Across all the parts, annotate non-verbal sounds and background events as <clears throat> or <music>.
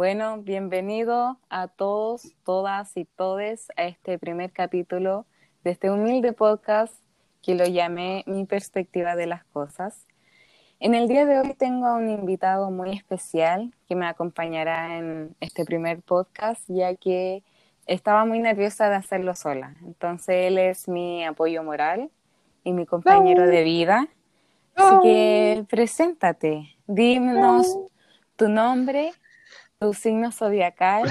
Bueno, bienvenido a todos, todas y todes a este primer capítulo de este humilde podcast que lo llamé Mi perspectiva de las cosas. En el día de hoy tengo a un invitado muy especial que me acompañará en este primer podcast, ya que estaba muy nerviosa de hacerlo sola. Entonces él es mi apoyo moral y mi compañero de vida. Así que preséntate, dinos tu nombre, tu signo zodiacal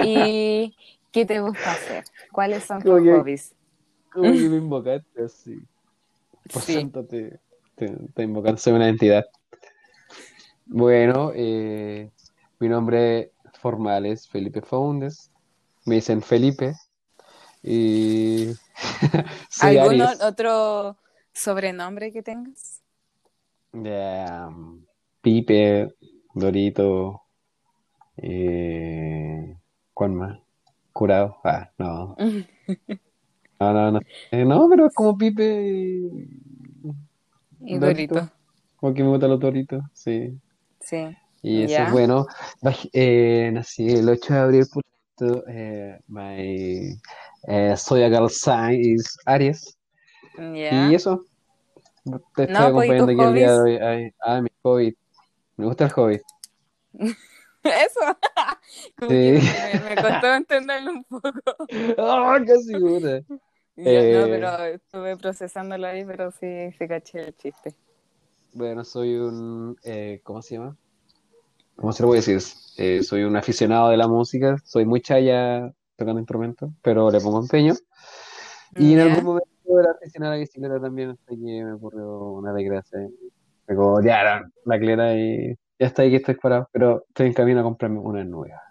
y qué te gusta hacer. ¿Cuáles son tus hobbies? ¿Cómo que me <laughs> invocaste así? Preséntate, te, te invocando, soy una entidad. Bueno, eh, mi nombre formal es Felipe Faundes. Me dicen Felipe. Y <laughs> soy ¿Algún Aries. otro sobrenombre que tengas? Ya, Pipe, Dorito, eh, ¿cuál más? Curado. Ah, no. <laughs> No, no, no. Eh, no, pero es como Pipe y Y Dorito. Dorito. Como que me gustan los Doritos, sí. Sí. Y eso es bueno. Eh, nací el 8 de abril, por tanto, eh, my eh, zodiacal sign is Aries. Y eso, te estoy No, pues, ¿y tus acompañando aquí el día de hoy. Ay, ah, mi hobby. Me gusta el hobby. <laughs> <laughs> Eso. <laughs> Como Sí. que me, me costó entenderlo un poco. <laughs> ¡Ah, casi una! Ya, Eh. No, pero estuve procesándolo ahí, pero sí, sí caché el chiste. Bueno, soy un, eh, ¿cómo se llama? ¿Cómo se lo voy a decir? Eh, soy un aficionado de la música, soy muy chaya tocando instrumentos, pero le pongo empeño. Y en algún momento era aficionado a la bicicleta también, hasta que me ocurrió una desgracia. Me como, ya, la, la clera y ya está ahí que estoy parado, pero estoy en camino a comprarme una nueva.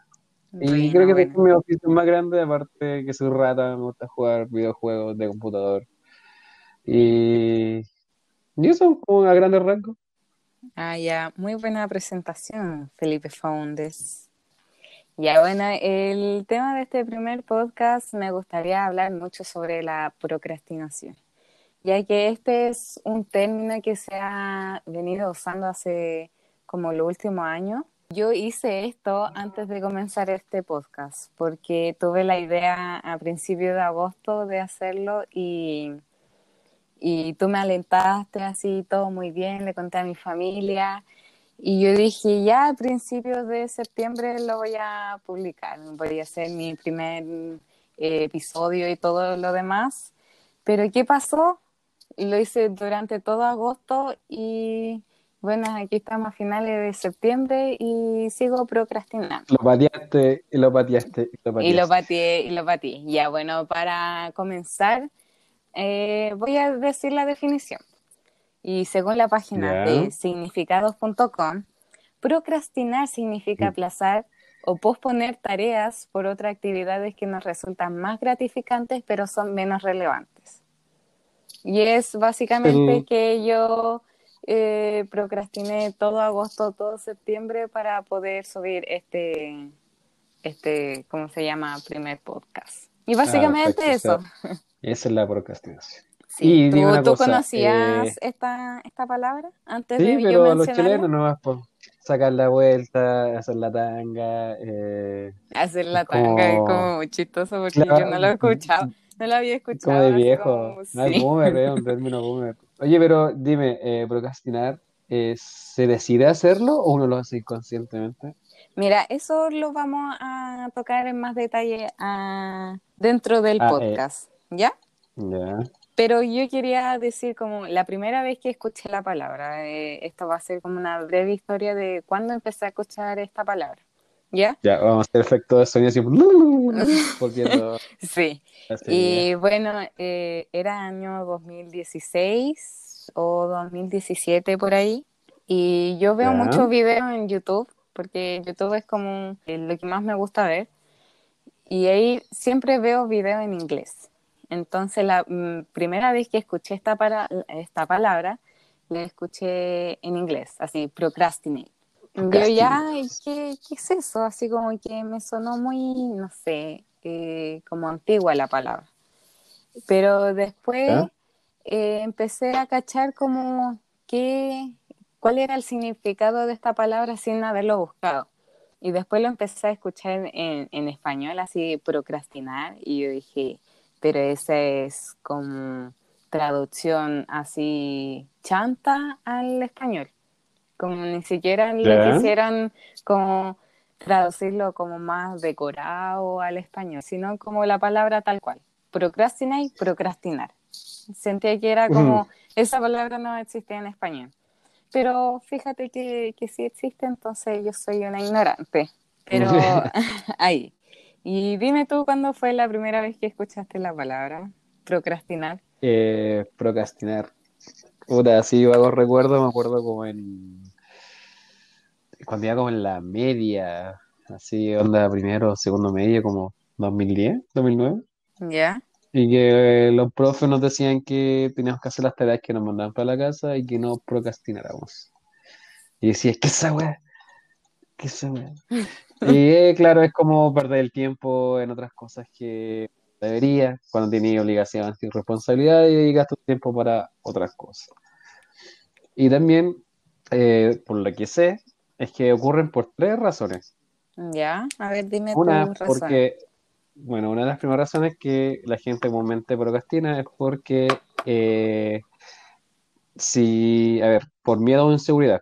Y Buena, creo que buena. tengo mi oficio más grande, aparte que soy rata, me gusta jugar videojuegos de computador. Y, y eso, como a grandes rasgos. Ah, ya, muy buena presentación, Felipe Faundes. Ya, bueno, el tema de este primer podcast me gustaría hablar mucho sobre la procrastinación, ya que este es un término que se ha venido usando hace como los últimos años. Yo hice esto antes de comenzar este podcast, porque tuve la idea a principios de agosto de hacerlo y y tú me alentaste así, todo muy bien, le conté a mi familia y yo dije, ya a principios de septiembre lo voy a publicar, voy a hacer mi primer eh, episodio y todo lo demás. Pero ¿qué pasó? Lo hice durante todo agosto y bueno, aquí estamos a finales de septiembre y sigo procrastinando. Lo pateaste, y lo pateaste, y lo Y lo pateaste. pateé, y lo pateé. Ya, bueno, para comenzar, eh, voy a decir la definición. Y según la página de significados.com, procrastinar significa aplazar o posponer tareas por otras actividades que nos resultan más gratificantes pero son menos relevantes. Y es básicamente El- que yo eh, procrastiné todo agosto, todo septiembre para poder subir este, este, ¿cómo se llama? Primer podcast. Y básicamente perfecto, eso. Esa es la procrastinación. <laughs> Sí, Y ¿Tú, una tú cosa, conocías eh, esta, esta palabra antes Sí, de yo pero los mencionarla? chilenos nomás, pues, sacar la vuelta, hacer la tanga, eh, Hacer la como- tanga es como muy chistoso porque Claro. yo no lo he <laughs> escuchado, no lo había escuchado. como de viejo, como- no es sí. boomer, es un <laughs> término boomer. Oye, pero dime, eh, procrastinar, eh, ¿se decide hacerlo o uno lo hace inconscientemente? Mira, eso lo vamos a tocar en más detalle ah, dentro del Ah, eh. podcast, ¿ya? Ya. Pero yo quería decir como la primera vez que escuché la palabra, eh, esto va a ser como una breve historia de cuándo empecé a escuchar esta palabra, ¿ya? Ya, vamos a hacer efecto de sonido así, <laughs> volviendo Sí. así, Y bueno, eh, era año 2016 o 2017 por ahí. Y yo veo muchos videos en YouTube, porque YouTube es como eh, lo que más me gusta ver. Y ahí siempre veo videos en inglés. Entonces, la mm, primera vez que escuché esta, para- esta palabra, la escuché en inglés, así, procrastinate. Yo ya, ¿qué, qué es eso? Así como que me sonó muy, no sé, eh, como antigua la palabra. Pero después eh, empecé a cachar como qué, cuál era el significado de esta palabra sin haberlo buscado. Y después lo empecé a escuchar en, en español, así procrastinar, y yo dije, pero esa es como traducción así chanta al español. Como ni siquiera le quisieran como traducirlo como más decorado al español, sino como la palabra tal cual. Procrastinar y procrastinar. Sentía que era como, esa palabra no existía en español. Pero fíjate que, que sí existe, entonces yo soy una ignorante. Pero <laughs> <laughs> ahí. Y dime tú cuándo fue la primera vez que escuchaste la palabra procrastinar. Eh, procrastinar. Puta, sí, hago recuerdo, me acuerdo como en. Cuando iba como en la media, así, onda primero, segundo medio, como 2010, 2009. Ya. Y que los profes nos decían que teníamos que hacer las tareas que nos mandaban para la casa y que no procrastináramos. Y decía, es que esa weá, que esa weá. <laughs> y eh, claro, es como perder el tiempo en otras cosas que debería, cuando tenía obligaciones y responsabilidades y tu tiempo para otras cosas. Y también, eh, por lo que sé, es que ocurren por tres razones. Ya, a ver, dime Una, porque, bueno, una de las primeras razones que la gente comúnmente procrastina es porque eh, si, a ver, por miedo o inseguridad,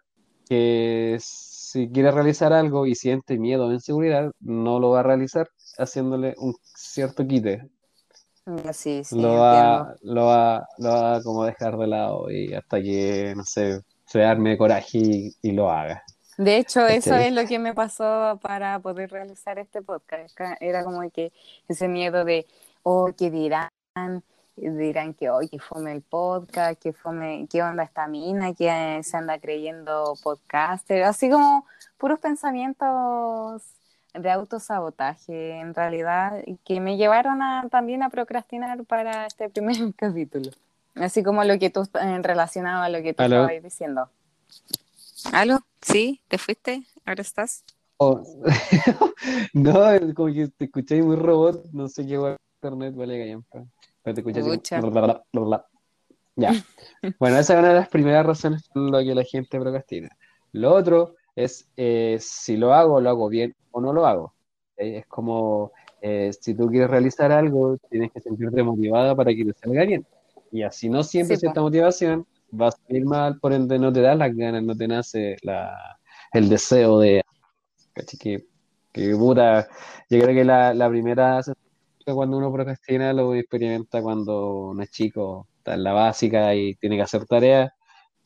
que si quiere realizar algo y siente miedo o inseguridad, no lo va a realizar haciéndole un cierto quite. Sí, sí, lo, va, lo, va, lo va como dejar de lado y hasta que, no sé, se arme coraje y, lo haga. De hecho, eso es lo que me pasó para poder realizar este podcast. Era como que ese miedo de, oh, ¿qué dirán? Dirán que, hoy que fome el podcast, que fome, qué onda esta mina, que se anda creyendo podcaster, así como puros pensamientos de autosabotaje, en realidad, que me llevaron a, también a procrastinar para este primer <laughs> capítulo. Así como lo que tú, en relacionado a lo que tú estabas diciendo. ¿Aló? ¿Sí? ¿Te fuiste? ¿Ahora estás? Oh. <laughs> no, como que te escuché muy robot, no sé qué va internet, vale, gallampa. Pero te escuché Ya. bueno, esa es una de las primeras razones por las que la gente procrastina. Lo otro es eh, si lo hago, lo hago bien o no lo hago. Es como eh, si tú quieres realizar algo, tienes que sentirte motivada para que te salga bien. Y así no siempre sí, cierta motivación, vas a ir mal, por ende no te das las ganas, no te nace la, el deseo de... Que, que puta, yo creo que la, la primera cuando uno procrastina lo experimenta cuando uno es chico, está en la básica y tiene que hacer tareas.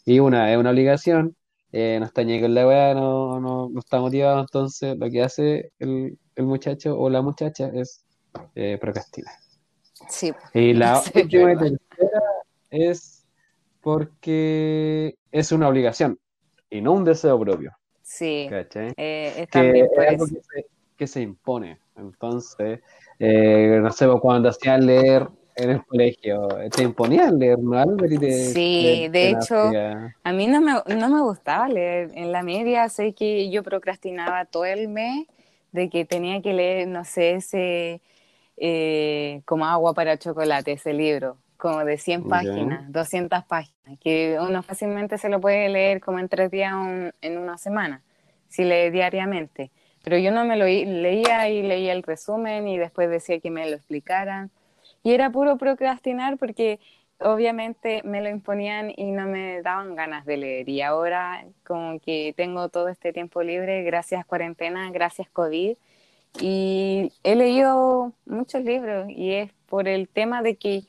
Y una es una obligación, eh, no está ni con la weá, no, no, no, está motivado, entonces lo que hace el, el muchacho o la muchacha es eh, procrastinar. Sí. Y la <laughs> última es porque es una obligación y no un deseo propio. Sí. Eh, es también que, algo que se, que se, impone. Entonces, eh, no sé, cuando hacían leer en el colegio? ¿Te imponían leer, no, sí, de hecho, a mí no me, no me gustaba leer. En la media sé que yo procrastinaba todo el mes de que tenía que leer, no sé, ese eh, como agua para chocolate, ese libro, como de 100 páginas, 200 páginas, que uno fácilmente se lo puede leer como en tres días en una semana, si lee diariamente. Pero yo no me lo leía y leía el resumen y después decía que me lo explicaran y era puro procrastinar porque obviamente me lo imponían y no me daban ganas de leer. Y ahora como que tengo todo este tiempo libre, gracias cuarentena, gracias COVID. Y he leído muchos libros y es por el tema de que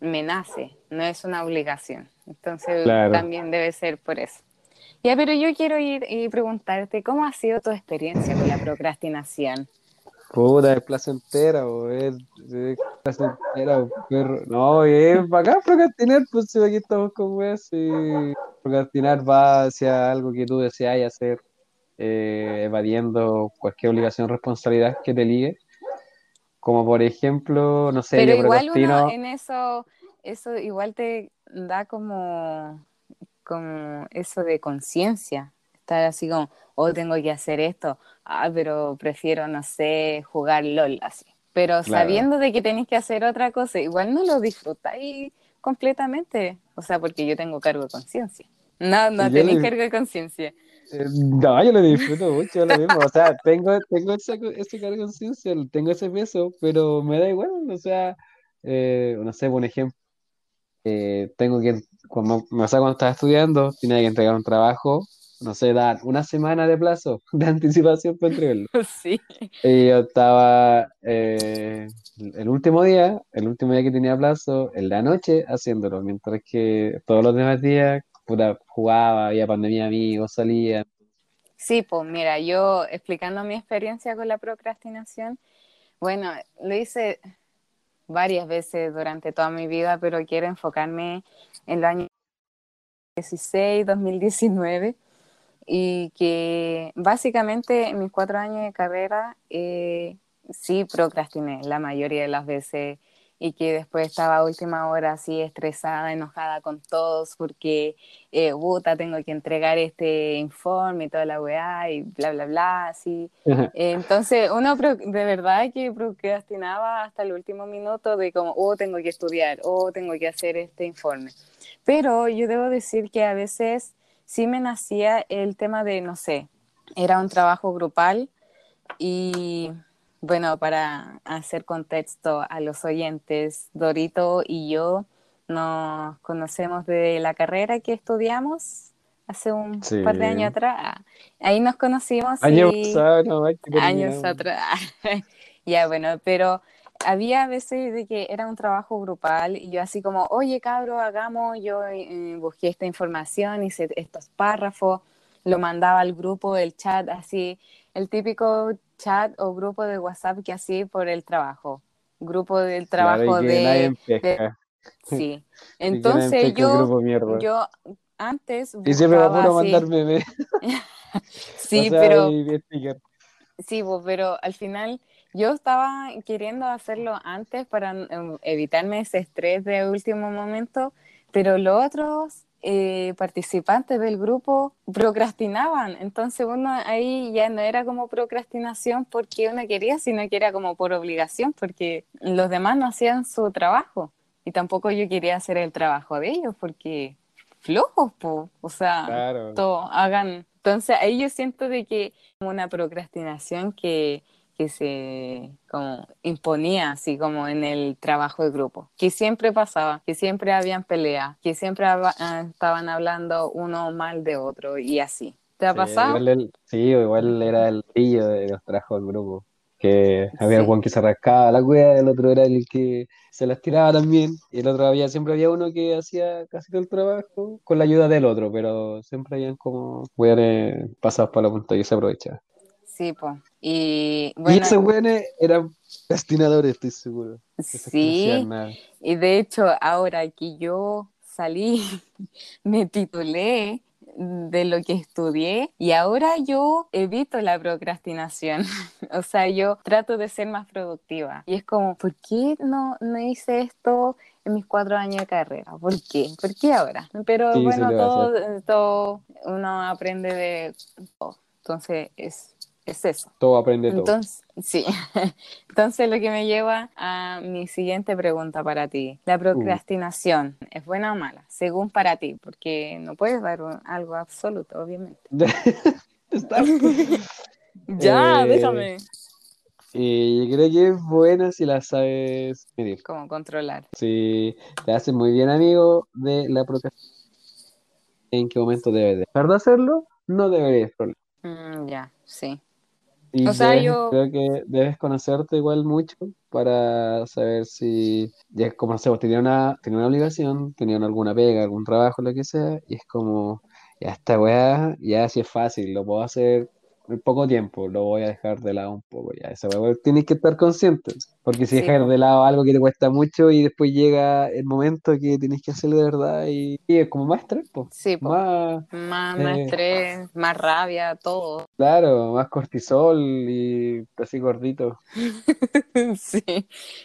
me nace, no es una obligación. Entonces también debe ser por eso. Ya, pero yo quiero ir y preguntarte, ¿cómo ha sido tu experiencia con la procrastinación? Puta, es placentera, o es, es placentera, perro. No, es bacán procrastinar, pues si aquí estamos con weas, y procrastinar va hacia algo que tú deseas hacer, eh, evadiendo cualquier obligación o responsabilidad que te ligue. Como por ejemplo, no sé, Pero igual uno en eso, eso igual te da como, como eso de conciencia, estar así como, oh, tengo que hacer esto, ah, pero prefiero, no sé, jugar LOL así. Pero sabiendo de que tenéis que hacer otra cosa, igual no lo disfrutáis completamente. O sea, porque yo tengo cargo de conciencia. No, no tenéis cargo de conciencia. Eh, no, yo lo disfruto mucho, lo mismo. O sea, tengo, tengo ese, ese cargo de conciencia, tengo ese peso, pero me da igual. O sea, eh, no sé, por ejemplo, eh, tengo que, cuando, o sea, cuando estaba estudiando, tenía que entregar un trabajo, no sé, dar una semana de plazo <laughs> de anticipación para entregarlo. <laughs> Sí. Y yo estaba eh, el último día, el último día que tenía plazo, en la noche haciéndolo, mientras que todos los demás días, puta, jugaba, había pandemia amigos, salía. Sí, pues mira, yo explicando mi experiencia con la procrastinación, bueno, lo hice varias veces durante toda mi vida, pero quiero enfocarme en los años 2016, 2019 y que básicamente en mis cuatro años de carrera eh, sí procrastiné la mayoría de las veces y que después estaba a última hora así estresada, enojada con todos porque, eh, puta, tengo que entregar este informe y toda la weá y bla, bla, bla, así. entonces uno de verdad que procrastinaba hasta el último minuto de como, oh, tengo que estudiar, oh, tengo que hacer este informe. Pero yo debo decir que a veces sí me nacía el tema de, no sé, era un trabajo grupal y bueno, para hacer contexto a los oyentes, Dorito y yo nos conocemos de la carrera que estudiamos hace un par de años atrás. Ahí nos conocimos. Años, años atrás. <laughs> ya, bueno, pero había veces de que era un trabajo grupal y yo así como, oye cabro, hagamos, yo eh, busqué esta información, hice estos párrafos, lo mandaba al grupo, el chat, así, el típico chat o grupo de WhatsApp que así por el trabajo, grupo del trabajo de, <laughs> Sí, <laughs> entonces yo, yo antes... Y siempre va a mandar bebé. <laughs> sí, pero... Sí, pero al final yo estaba queriendo hacerlo antes para em, evitarme ese estrés de último momento, pero los otros eh, participantes del grupo procrastinaban. Entonces uno ahí ya no era como procrastinación porque uno quería, sino que era como por obligación, porque los demás no hacían su trabajo. Y tampoco yo quería hacer el trabajo de ellos, porque flojos, o sea, todo, hagan. Entonces ahí yo siento de que una procrastinación que que se como imponía así como en el trabajo de grupo, que siempre pasaba, que siempre habían peleas, que siempre ah, estaban hablando uno mal de otro y así. ¿Te ha pasado? sí, igual era el pillo de los trabajos del grupo, que había sí. que se rascaba la cueva, el otro era el que se las tiraba también, y el otro había, siempre había uno que hacía casi todo el trabajo con la ayuda del otro, pero siempre habían como weones pasados para la punta y se aprovechaba. Sí, pues. Y bueno. Y esos güeyes eran destinadores, estoy seguro. Sí. Y de hecho, ahora que yo salí, <laughs> me titulé de lo que estudié y ahora yo evito la procrastinación. <laughs> o sea, yo trato de ser más productiva. Y es como, ¿por qué no, no hice esto en mis cuatro años de carrera? ¿Por qué? ¿Por qué ahora? Pero bueno, todo, todo uno aprende de todo. Entonces es es eso. Todo aprende todo. Entonces, sí. <laughs> Entonces lo que me lleva a mi siguiente pregunta para ti. ¿La uh. procrastinación es buena o mala? Según para ti, porque no puedes dar algo absoluto, obviamente. <laughs> <laughs> ya, eh, déjame. Y yo creo que es buena si la sabes medir. ¿Cómo controlar? Si te hace muy bien amigo de la procrastinación, ¿en qué momento debes dejar de hacerlo? No deberías mm, ya, sí. Y o sea, yo... creo que debes conocerte igual mucho para saber si, ya como no sé, vos tenías una, tenía una obligación, tenían alguna pega, algún trabajo, lo que sea, y es como, ya esta weá, ya si es fácil, lo puedo hacer en poco tiempo, lo voy a dejar de lado un poco ya. Esa tienes que estar consciente, porque si dejas de lado algo que te cuesta mucho y después llega el momento que tienes que hacerlo de verdad y, es como más estrés, Sí, Más, más, eh, estrés, más rabia, todo. <laughs> Claro, más cortisol y así gordito. sí,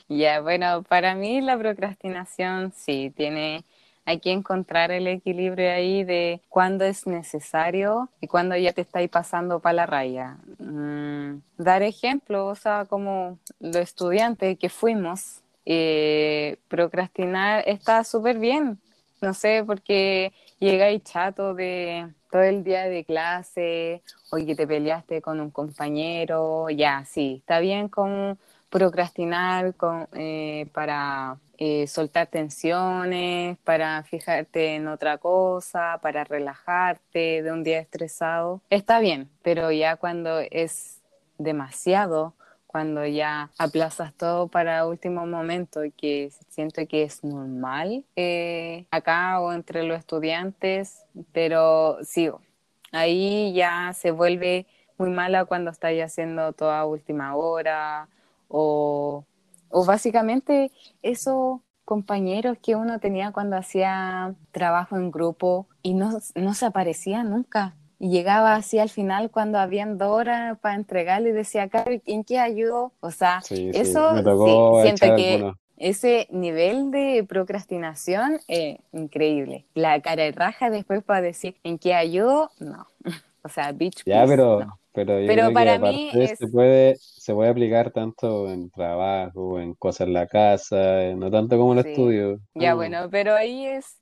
ya, bueno, para mí la procrastinación sí tiene hay que encontrar el equilibrio ahí de cuándo es necesario y cuándo ya te estáis pasando para la raya. Mm, dar ejemplo, o sea, como los estudiantes que fuimos, eh, procrastinar está súper bien. No sé, porque llegáis chato de todo el día de clase, o que te peleaste con un compañero, ya, sí, está bien con procrastinar con, eh, para eh, soltar tensiones, para fijarte en otra cosa, para relajarte de un día estresado, está bien, pero ya cuando es demasiado, cuando ya aplazas todo para último momento y que siento que es normal eh, acá o entre los estudiantes, pero sí, ahí ya se vuelve muy mala cuando estáis haciendo toda última hora o, o básicamente esos compañeros que uno tenía cuando hacía trabajo en grupo y no, no se aparecía nunca y llegaba así al final cuando habían dos horas para entregarle y decía, ¿en qué ayudó? O sea, eso siento que ese nivel de procrastinación es increíble. La cara de raja después para decir, ¿en qué ayudó? No. <laughs> O sea, bitch. Ya, pero, pero, para mí se, puede, se puede aplicar tanto en trabajo, en cosas en la casa, no tanto como en el estudio. Ya, mm. bueno, pero ahí es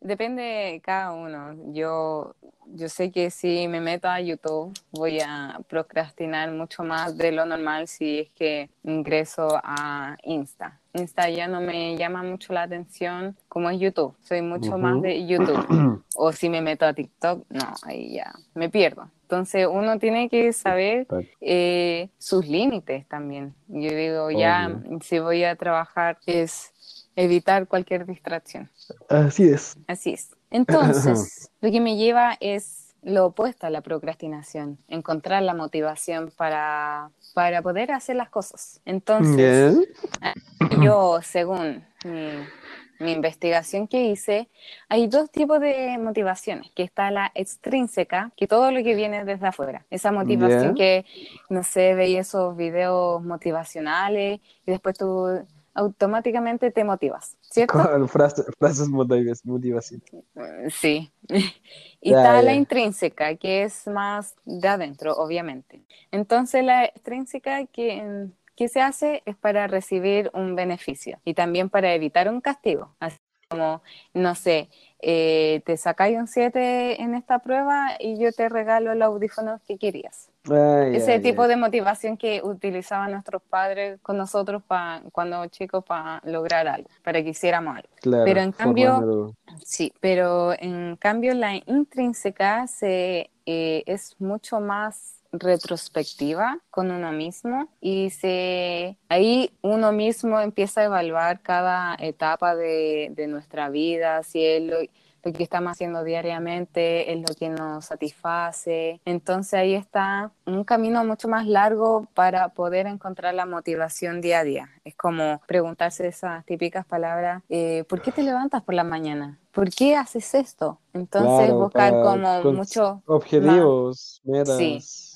Depende de cada uno. Yo, yo sé que si me meto a YouTube voy a procrastinar mucho más de lo normal si es que ingreso a Insta. Insta ya no me llama mucho la atención como es YouTube. Soy mucho más de YouTube. <clears throat> o si me meto a TikTok, no, ahí ya me pierdo. Entonces uno tiene que saber eh, sus límites también. Yo digo, ya, si voy a trabajar es evitar cualquier distracción. Así es. Así es. <clears throat> Entonces, lo que me lleva es lo opuesto a la procrastinación, encontrar la motivación para, para poder hacer las cosas. Entonces, <clears throat> yo, según mi, investigación que hice, hay dos tipos de motivaciones, que está la extrínseca, que todo lo que viene desde afuera, esa motivación que, no sé, veis esos videos motivacionales y después tú automáticamente te motivas, ¿cierto? frases, motivación. Sí. <laughs> y está la intrínseca, que es más de adentro, obviamente. Entonces la extrínseca que, que se hace es para recibir un beneficio y también para evitar un castigo. Así como, no sé, eh, te sacáis un 7 en esta prueba y yo te regalo el audífono que querías. Ese tipo de motivación que utilizaban nuestros padres con nosotros pa, cuando chicos para lograr algo, para que hiciéramos algo. pero en cambio, sí, pero en cambio la intrínseca se, eh, es mucho más retrospectiva con uno mismo y se ahí uno mismo empieza a evaluar cada etapa de, de nuestra vida, si es lo, que estamos haciendo diariamente es lo que nos satisface. Entonces ahí está un camino mucho más largo para poder encontrar la motivación día a día. Es como preguntarse esas típicas palabras, eh, ¿por qué te levantas por la mañana? ¿Por qué haces esto? Entonces buscar como muchos objetivos, metas. Sí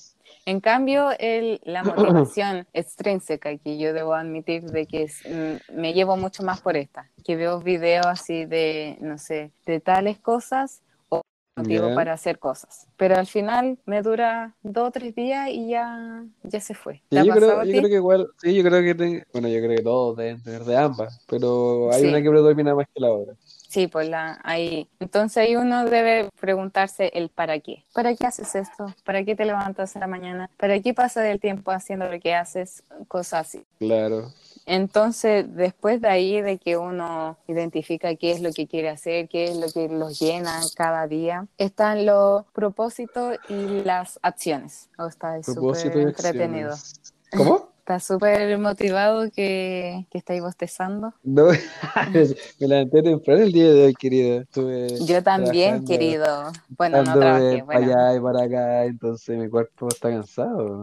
en cambio, el, la <clears throat> motivación extrínseca, que yo debo admitir de que mm, me llevo mucho más por esta, que veo videos así de, no sé, de tales cosas o motivo para hacer cosas. Pero al final me dura dos o tres días y ya, ya se fue. yo, creo, yo, creo, que igual, sí, yo creo que, bueno, yo creo que todos deben tener de ambas, pero hay una que predomina más que la otra. Sí, pues la, ahí. Entonces ahí uno debe preguntarse el para qué. ¿Para qué haces esto? ¿Para qué te levantas en la mañana? ¿Para qué pasa el tiempo haciendo lo que haces? Cosas así. Claro. Entonces, después de ahí, de que uno identifica qué es lo que quiere hacer, qué es lo que los llena cada día, están los propósitos y las acciones. O está súper entretenido. ¿Cómo? ¿Estás súper motivado que, que estáis bostezando? No, <laughs> me levanté temprano el día de hoy, querida. Yo también, querido. Bueno, no trabajé. Para allá y para acá, entonces mi cuerpo está cansado.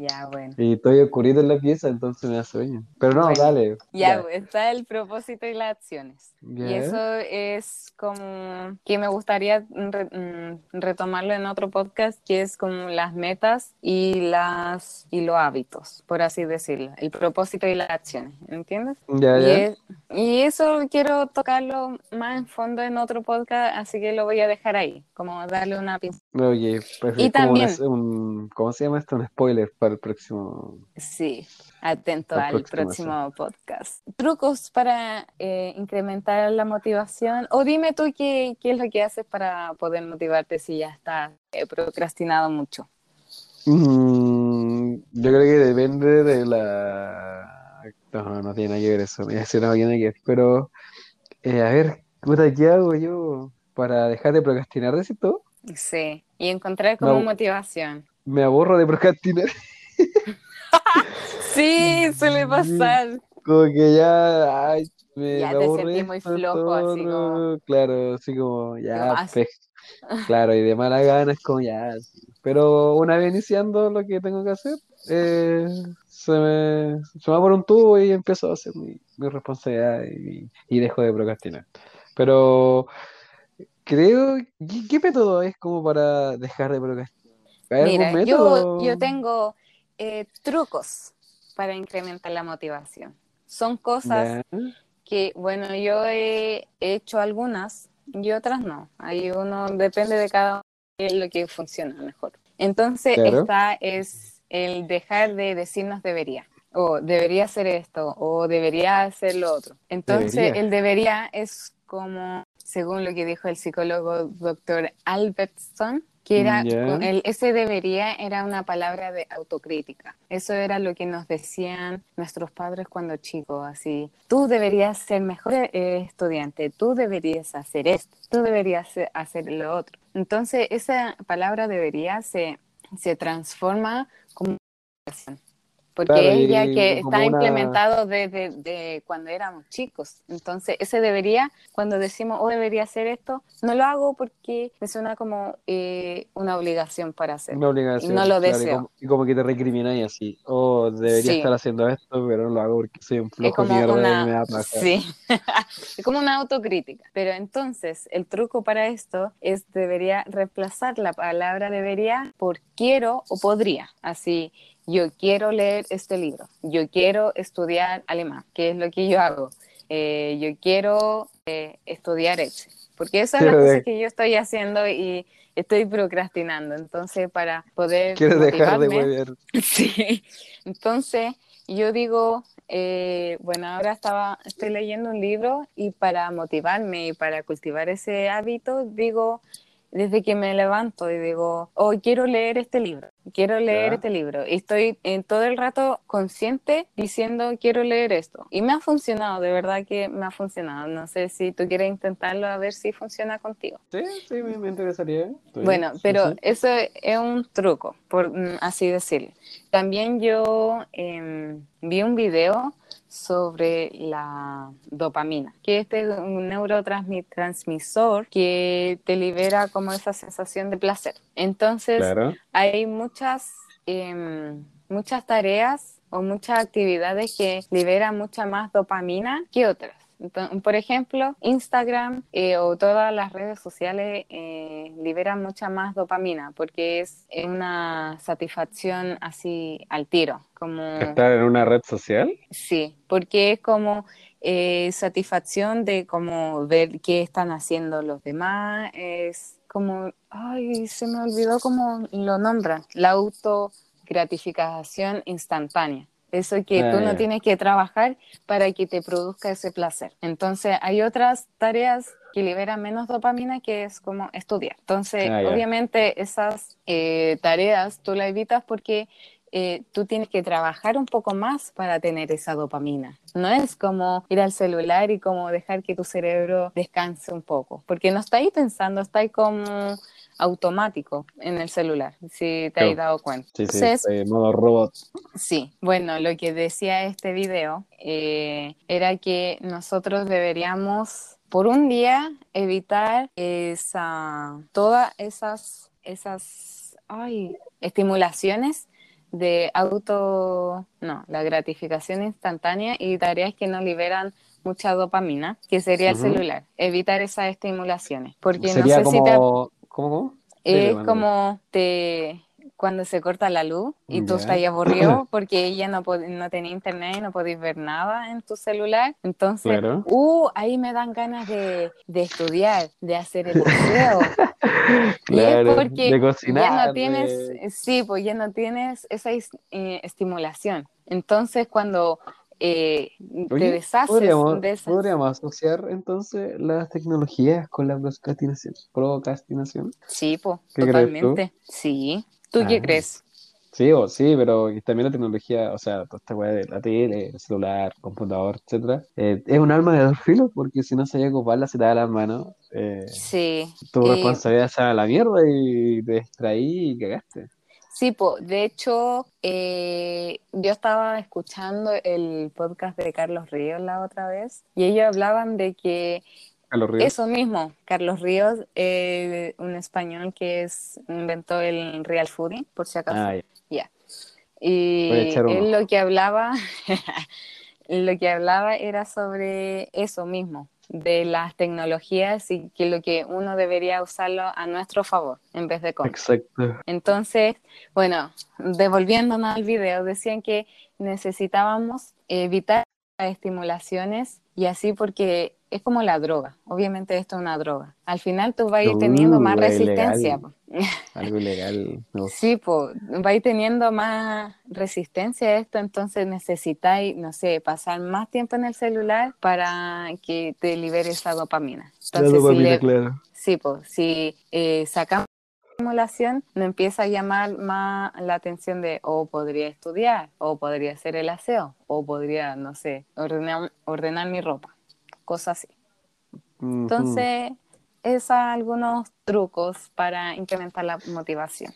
Ya, bueno. Y estoy oscurito en la pieza, entonces me da sueño. Pero no, dale. Ya, está el propósito y las acciones. Y eso es como que me gustaría mm, retomarlo en otro podcast, que es como las metas y las y los hábitos, por así decirlo. El propósito y las acciones, ¿entiendes? Ya, y, y eso quiero tocarlo más en fondo en otro podcast, así que lo voy a dejar ahí, como darle una pincelada. Oye, pues y también, un, ¿cómo se llama esto? Un spoiler para el próximo. Sí, atento al próximo, podcast. Trucos para eh, incrementar la motivación. O dime tú qué, qué, es lo que haces para poder motivarte si ya estás eh, procrastinado mucho. Mm, yo creo que depende de la. No, no tiene nada que ver eso. Me no tiene que ver. Pero, eh, a ver, ¿qué hago yo para dejar de procrastinar, de todo? Sí, y encontrar como motivación. Me aburro de procrastinar. sí, suele pasar. Como que ya, ay, me, ya te sentí muy flojo, así como... Claro, así como, ya, claro, y de mala gana es como, ya, pero una vez iniciando lo que tengo que hacer, eh, se, me, se me va por un tubo y empiezo a hacer mi, responsabilidad y, y, dejo de procrastinar. Pero creo, ¿qué, método es como para dejar de procrastinar? Mira, yo, yo tengo eh, trucos para incrementar la motivación. Son cosas que, bueno, yo he hecho algunas y otras no. Hay uno, depende de cada uno lo que funciona mejor. Entonces, esta es el dejar de decirnos debería, o debería hacer esto, o debería hacer lo otro. Entonces, el debería es como, según lo que dijo el psicólogo doctor Albertson, que era, el, ese debería era una palabra de autocrítica. Eso era lo que nos decían nuestros padres cuando chicos, así, tú deberías ser mejor eh, estudiante, tú deberías hacer esto, tú deberías hacer lo otro. Entonces, esa palabra debería se, se transforma como porque ella que está implementado desde cuando éramos chicos. Entonces, ese debería, cuando decimos, oh, debería hacer esto, no lo hago porque me suena como eh, una obligación para hacerlo. Una obligación. Y no lo deseo. Y como, que te recrimináis así, oh, debería estar haciendo esto, pero no lo hago porque soy un flojo mierda y me da Sí, <laughs> es como una autocrítica. Pero entonces, el truco para esto es debería reemplazar la palabra debería por quiero o podría. Así, yo quiero leer este libro, yo quiero estudiar alemán, que es lo que yo hago, eh, yo quiero eh, estudiar Edge, porque esa es la cosa que yo estoy haciendo y estoy procrastinando, entonces para poder... Quiero dejar de beber. <laughs> Sí, entonces yo digo, eh, bueno, ahora estaba, estoy leyendo un libro y para motivarme y para cultivar ese hábito, digo, desde que me levanto y digo, oh, quiero leer este libro, quiero leer este libro. Y estoy en todo el rato consciente diciendo, quiero leer esto. Y me ha funcionado, de verdad que me ha funcionado. No sé si tú quieres intentarlo a ver si funciona contigo. Sí, sí, me, interesaría. bueno, pero eso es un truco, por mm, así decirlo. También yo em, vi un video sobre la dopamina, que este es un neurotransmisor que te libera como esa sensación de placer. Entonces, hay muchas, em, muchas tareas o muchas actividades que liberan mucha más dopamina que otras por ejemplo, Instagram eh, o todas las redes sociales eh, liberan mucha más dopamina porque es una satisfacción así al tiro. Como... ¿Estar en una red social? Sí, porque es como eh, satisfacción de como ver qué están haciendo los demás, es como, ay, se me olvidó cómo lo nombran, la autogratificación instantánea. Eso que tú no tienes que trabajar para que te produzca ese placer. Entonces, hay otras tareas que liberan menos dopamina, que es como estudiar. Entonces, ah, obviamente, esas eh, tareas tú las evitas porque eh, tú tienes que trabajar un poco más para tener esa dopamina. No es como ir al celular y como dejar que tu cerebro descanse un poco, porque no está ahí pensando, está ahí como automático en el celular, si te has dado cuenta. Sí, sí, modo robot. Sí, bueno, lo que decía este video eh, era que nosotros deberíamos por un día evitar esa, todas esas, esas ay, estimulaciones de auto, no, la gratificación instantánea y tareas que no liberan mucha dopamina, que sería el celular, evitar esas estimulaciones, porque no sé si te... ¿Cómo? Es como te cuando se corta la luz y tú estás aburrido porque ella no, no tenía internet y no podéis ver nada en tu celular. Entonces, uh, ahí me dan ganas de, de estudiar, de hacer el museo. <laughs> claro, porque de cocinar, ya no tienes, sí, pues ya no tienes esa eh, estimulación. Entonces, cuando eh, te deshaces de esas... ¿Podríamos asociar entonces las tecnologías con la procrastinación? procrastinación? Sí, pues, totalmente. Sí. ¿Tú qué ah. crees? Sí, o, sí, pero también la tecnología, o sea, toda esta weá de la tele, el celular, computador, etcétera, eh, es un arma de dos filos, porque si no sabía ocuparla, se te da las manos. Eh, sí. Tu responsabilidad se a la mierda y te distraí y cagaste. Sí, de hecho, eh, yo estaba escuchando el podcast de Carlos Ríos la otra vez y ellos hablaban de que eso mismo, Carlos Ríos, eh, un español que es inventó el real fooding, por si acaso. Ah, ya. Y él lo que hablaba, <laughs> lo que hablaba era sobre eso mismo, de las tecnologías y que lo que uno debería usarlo a nuestro favor en vez de contra. Exacto. Entonces, bueno, devolviéndonos al video, decían que necesitábamos evitar estimulaciones y así porque es como la droga. Obviamente esto es una droga. Al final tú vas a ir teniendo más resistencia. Algo ilegal. <laughs> Sí, pues va a ir teniendo más resistencia a esto, entonces necesitáis, no sé, pasar más tiempo en el celular para que te libere esa dopamina. Entonces, la dopamina, claro. Sí, pues si eh, sacamos estimulación, no empieza a llamar más la atención de, o podría estudiar, o podría hacer el aseo, o podría, no sé, ordenar, ordenar mi ropa cosas así. Entonces, esos son algunos trucos para incrementar la motivación.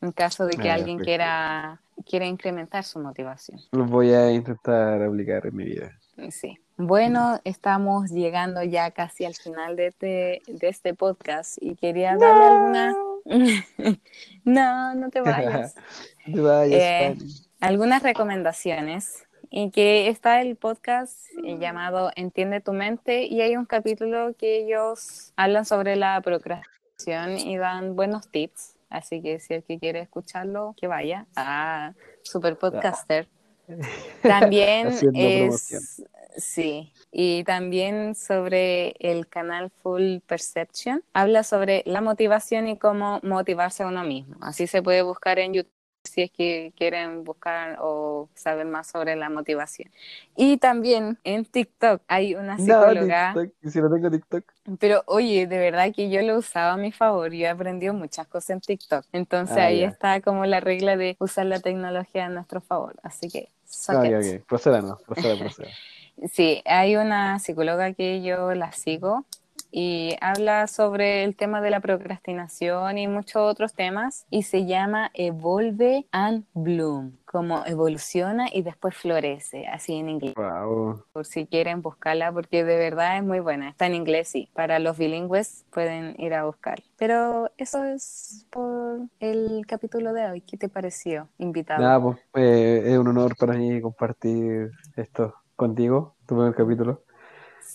En caso de que ah, alguien quiera, quiera incrementar su motivación. Lo voy a intentar aplicar en mi vida. Sí. Bueno, estamos llegando ya casi al final de este, de este podcast y quería darle alguna... <laughs> no, no te vayas. <laughs> te vayas eh, algunas recomendaciones y que está el podcast eh, llamado Entiende tu mente y hay un capítulo que ellos hablan sobre la procrastinación y dan buenos tips. Así que si el que quiere escucharlo, que vaya a Super Podcaster. <laughs> También es, sí, y también sobre el canal Full Perception. Habla sobre la motivación y cómo motivarse a uno mismo. Así se puede buscar en YouTube si es que quieren buscar o saber más sobre la motivación. Y también en TikTok hay una psicóloga. No, TikTok, si no tengo TikTok. Pero oye, de verdad que yo lo usaba a mi favor. Yo he aprendido muchas cosas en TikTok. Entonces ah, ahí está como la regla de usar la tecnología a nuestro favor. Así que. Ah, ok, ok. Proceda, no. Proceda, proceda. <laughs> sí, hay una psicóloga que yo la sigo y habla sobre el tema de la procrastinación y muchos otros temas y se llama Evolve and Bloom, como evoluciona y después florece, así en inglés. Por si quieren buscarla porque de verdad es muy buena. Está en inglés, sí. Para los bilingües pueden ir a buscar. Pero eso es por el capítulo de hoy. ¿Qué te pareció, invitado? pues eh, es un honor para mí compartir esto contigo, tu primer capítulo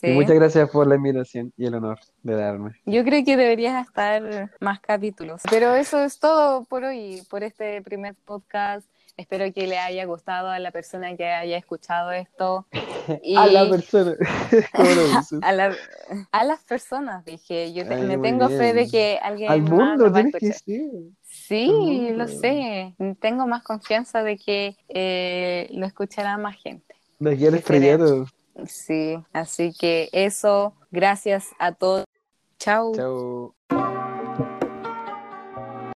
muchas gracias por la invitación y el honor de darme. Yo creo que deberías estar más capítulos. Pero eso es todo por hoy, por este primer podcast. Espero que le haya gustado a la persona que haya escuchado esto. <laughs> a la persona. <laughs> ¿Cómo lo dices? <laughs> A, las personas, dije. Yo me tengo fe de que alguien. Al mundo, tienes que Sí, lo sé. Tengo más confianza de que eh, lo escuchará más gente. De aquí estrellado. Sí, así que eso, gracias a todos. Chao. Chao.